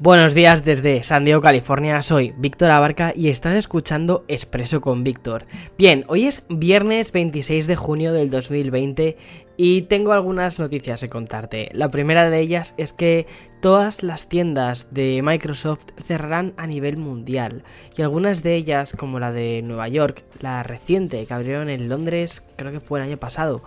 Buenos días desde San Diego, California. Soy Víctor Abarca y estás escuchando Expreso con Víctor. Bien, hoy es viernes 26 de junio del 2020 y tengo algunas noticias que contarte. La primera de ellas es que todas las tiendas de Microsoft cerrarán a nivel mundial y algunas de ellas, como la de Nueva York, la reciente que abrieron en Londres, creo que fue el año pasado,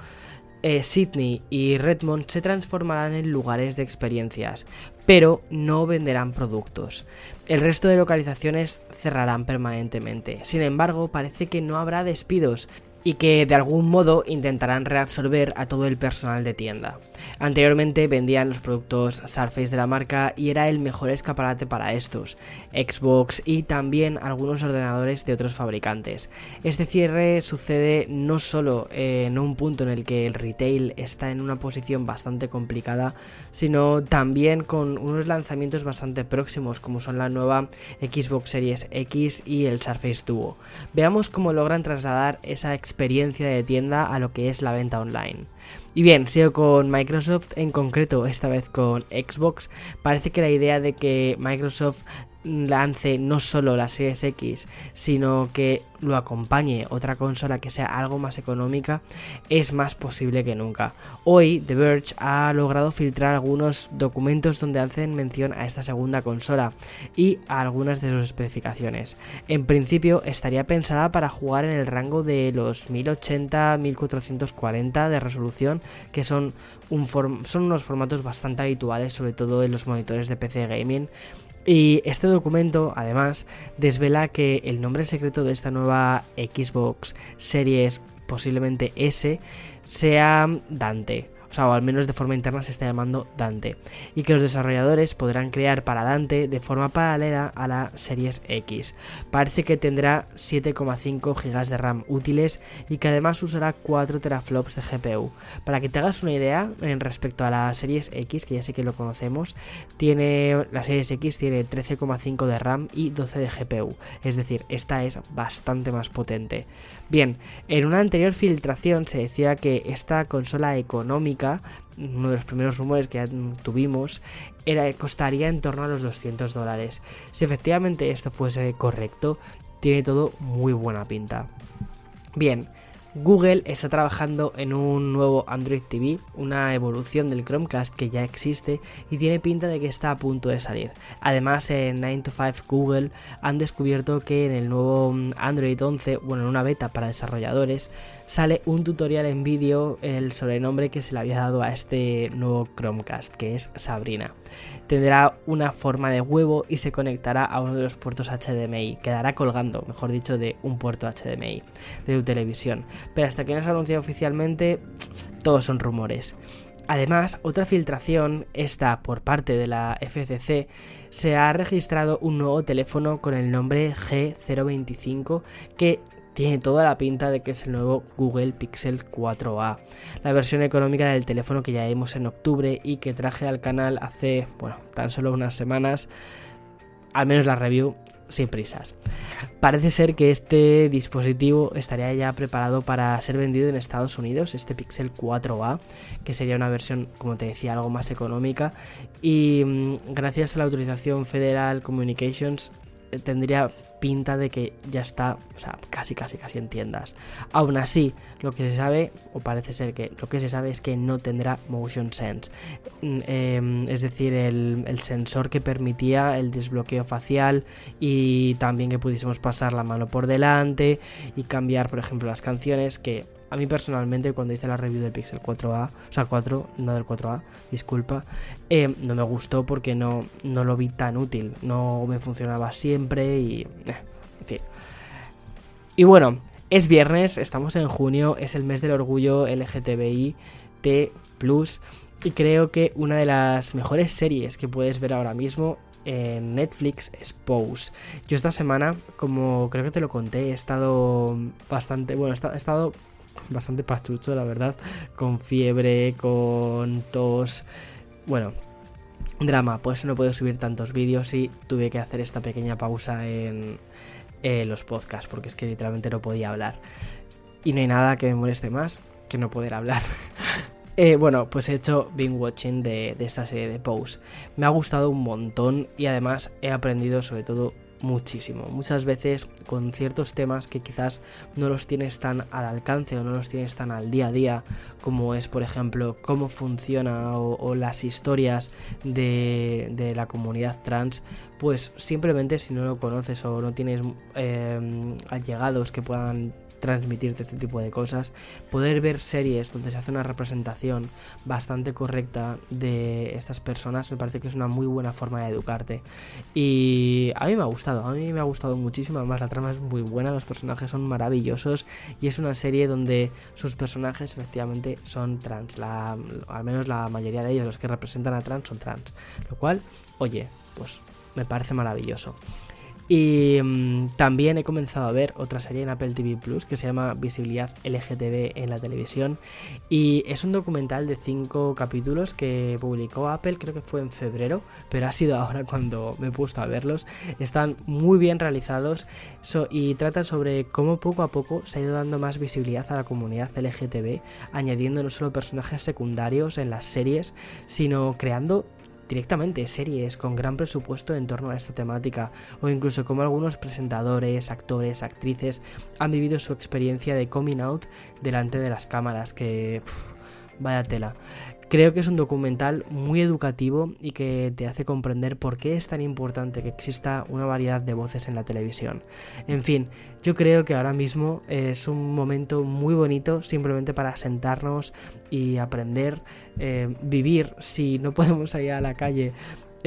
eh, Sydney y Redmond se transformarán en lugares de experiencias, pero no venderán productos. El resto de localizaciones cerrarán permanentemente. Sin embargo, parece que no habrá despidos y que de algún modo intentarán reabsorber a todo el personal de tienda. Anteriormente vendían los productos Surface de la marca y era el mejor escaparate para estos, Xbox y también algunos ordenadores de otros fabricantes. Este cierre sucede no solo en un punto en el que el retail está en una posición bastante complicada, sino también con unos lanzamientos bastante próximos como son la nueva Xbox Series X y el Surface Duo. Veamos cómo logran trasladar esa experiencia de tienda a lo que es la venta online. Y bien, sigo con Microsoft, en concreto esta vez con Xbox. Parece que la idea de que Microsoft lance no solo la Series X, sino que lo acompañe otra consola que sea algo más económica, es más posible que nunca. Hoy The Verge ha logrado filtrar algunos documentos donde hacen mención a esta segunda consola y a algunas de sus especificaciones. En principio estaría pensada para jugar en el rango de los 1080-1440 de resolución, que son, son unos formatos bastante habituales, sobre todo en los monitores de PC gaming y este documento, además, desvela que el nombre secreto de esta nueva Xbox Series, posiblemente S, sea Dante o sea, o al menos de forma interna se está llamando Dante, y que los desarrolladores podrán crear para Dante de forma paralela a la Series X. Parece que tendrá 7,5 GB de RAM útiles y que además usará 4 teraflops de GPU. Para que te hagas una idea en respecto a la Series X, que ya sé que lo conocemos, tiene la Series X tiene 13,5 de RAM y 12 de GPU, es decir, esta es bastante más potente. Bien, en una anterior filtración se decía que esta consola económica, uno de los primeros rumores que tuvimos, era, costaría en torno a los 200 dólares. Si efectivamente esto fuese correcto, tiene todo muy buena pinta. Bien, Google está trabajando en un nuevo Android TV, una evolución del Chromecast que ya existe y tiene pinta de que está a punto de salir. Además, en 9 to 5 Google han descubierto que en el nuevo Android 11, bueno, en una beta para desarrolladores, sale un tutorial en vídeo el sobrenombre que se le había dado a este nuevo Chromecast, que es Sabrina. Tendrá una forma de huevo y se conectará a uno de los puertos HDMI, quedará colgando, mejor dicho, de un puerto HDMI de tu televisión pero hasta que no se anuncie oficialmente, todos son rumores. Además, otra filtración, esta por parte de la FCC, se ha registrado un nuevo teléfono con el nombre G025 que tiene toda la pinta de que es el nuevo Google Pixel 4a, la versión económica del teléfono que ya vimos en octubre y que traje al canal hace, bueno, tan solo unas semanas, al menos la review sin prisas. Parece ser que este dispositivo estaría ya preparado para ser vendido en Estados Unidos, este Pixel 4a, que sería una versión, como te decía, algo más económica. Y mm, gracias a la autorización Federal Communications tendría pinta de que ya está, o sea, casi, casi, casi en tiendas. Aún así, lo que se sabe, o parece ser que lo que se sabe es que no tendrá Motion Sense. Mm, em, es decir, el, el, sensor que permitía el desbloqueo facial y también que pudiésemos pasar la mano por delante y cambiar, por ejemplo, las canciones que a mí personalmente, cuando hice la review del Pixel 4A, o sea, 4, no del 4A, disculpa, eh, no me gustó porque no, no lo vi tan útil. No me funcionaba siempre y. Eh, en fin. Y bueno, es viernes, estamos en junio, es el mes del orgullo LGTBI T. Y creo que una de las mejores series que puedes ver ahora mismo en Netflix es Pose. Yo esta semana, como creo que te lo conté, he estado bastante, bueno, he estado bastante pachucho, la verdad, con fiebre, con tos, bueno, drama, por eso no puedo subir tantos vídeos y tuve que hacer esta pequeña pausa en, los podcasts, porque es que literalmente no podía hablar. Y no hay nada que me moleste más que no poder hablar. Eh, bueno, pues he hecho binge watching de, de, esta serie de Pose. Me ha gustado un montón y además he aprendido sobre todo muchísimo. Muchas veces con ciertos temas que quizás no los tienes tan al alcance o no los tienes tan al día a día, como es por ejemplo cómo funciona o, las historias de, de, la comunidad trans, pues simplemente si no lo conoces o no tienes eh, allegados que puedan transmitirte este tipo de cosas, poder ver series donde se hace una representación bastante correcta de estas personas, me parece que es una muy buena forma de educarte. Y a mí me ha gustado, a mí me ha gustado muchísimo, además la trama es muy buena, los personajes son maravillosos y es una serie donde sus personajes efectivamente son trans, al menos la mayoría de ellos, los que representan a trans, son trans, lo cual, oye, pues me parece maravilloso. Y mm, también he comenzado a ver otra serie en Apple TV Plus que se llama Visibilidad LGTB en la televisión. Y es un documental de cinco capítulos que publicó Apple, creo que fue en febrero, pero ha sido ahora cuando me he puesto a verlos. Están muy bien realizados y tratan sobre cómo poco a poco se ha ido dando más visibilidad a la comunidad LGTB, añadiendo no solo personajes secundarios en las series, sino creando directamente series con gran presupuesto en torno a esta temática, o incluso como algunos presentadores, actores, actrices han vivido su experiencia de coming out delante de las cámaras, que... vaya tela. Creo que es un documental muy educativo y que te hace comprender por qué es tan importante que exista una variedad de voces en la televisión. En fin, yo creo que ahora mismo es un momento muy bonito simplemente para sentarnos y aprender, eh, vivir. Si no podemos salir a la calle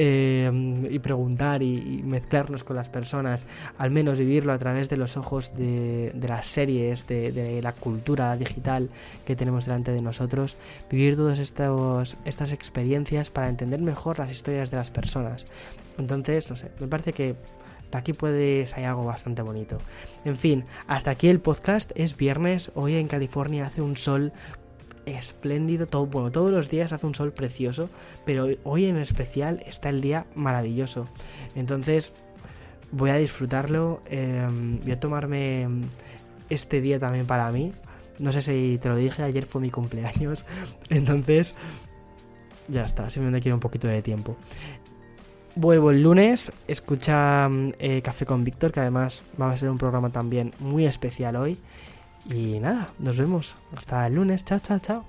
Em, y preguntar y, mezclarnos con las personas, al menos vivirlo a través de los ojos de, las series, de, la cultura digital que tenemos delante de nosotros, vivir todas estas experiencias para entender mejor las historias de las personas. Entonces, no sé, me parece que aquí puede salir algo bastante bonito. En fin, hasta aquí el podcast. Es viernes, hoy en California hace un sol espléndido. Todo, bueno, todos los días hace un sol precioso, pero hoy en especial está el día maravilloso. Entonces voy a disfrutarlo. Em, voy a tomarme este día también para mí. No sé si te lo dije, ayer fue mi cumpleaños. Entonces, ya está, simplemente quiero un poquito de tiempo. Vuelvo el lunes, escucha eh, Café con Víctor, que además va a ser un programa también muy especial hoy. Y nada, nos vemos. Hasta el lunes. Chao, chao, chao.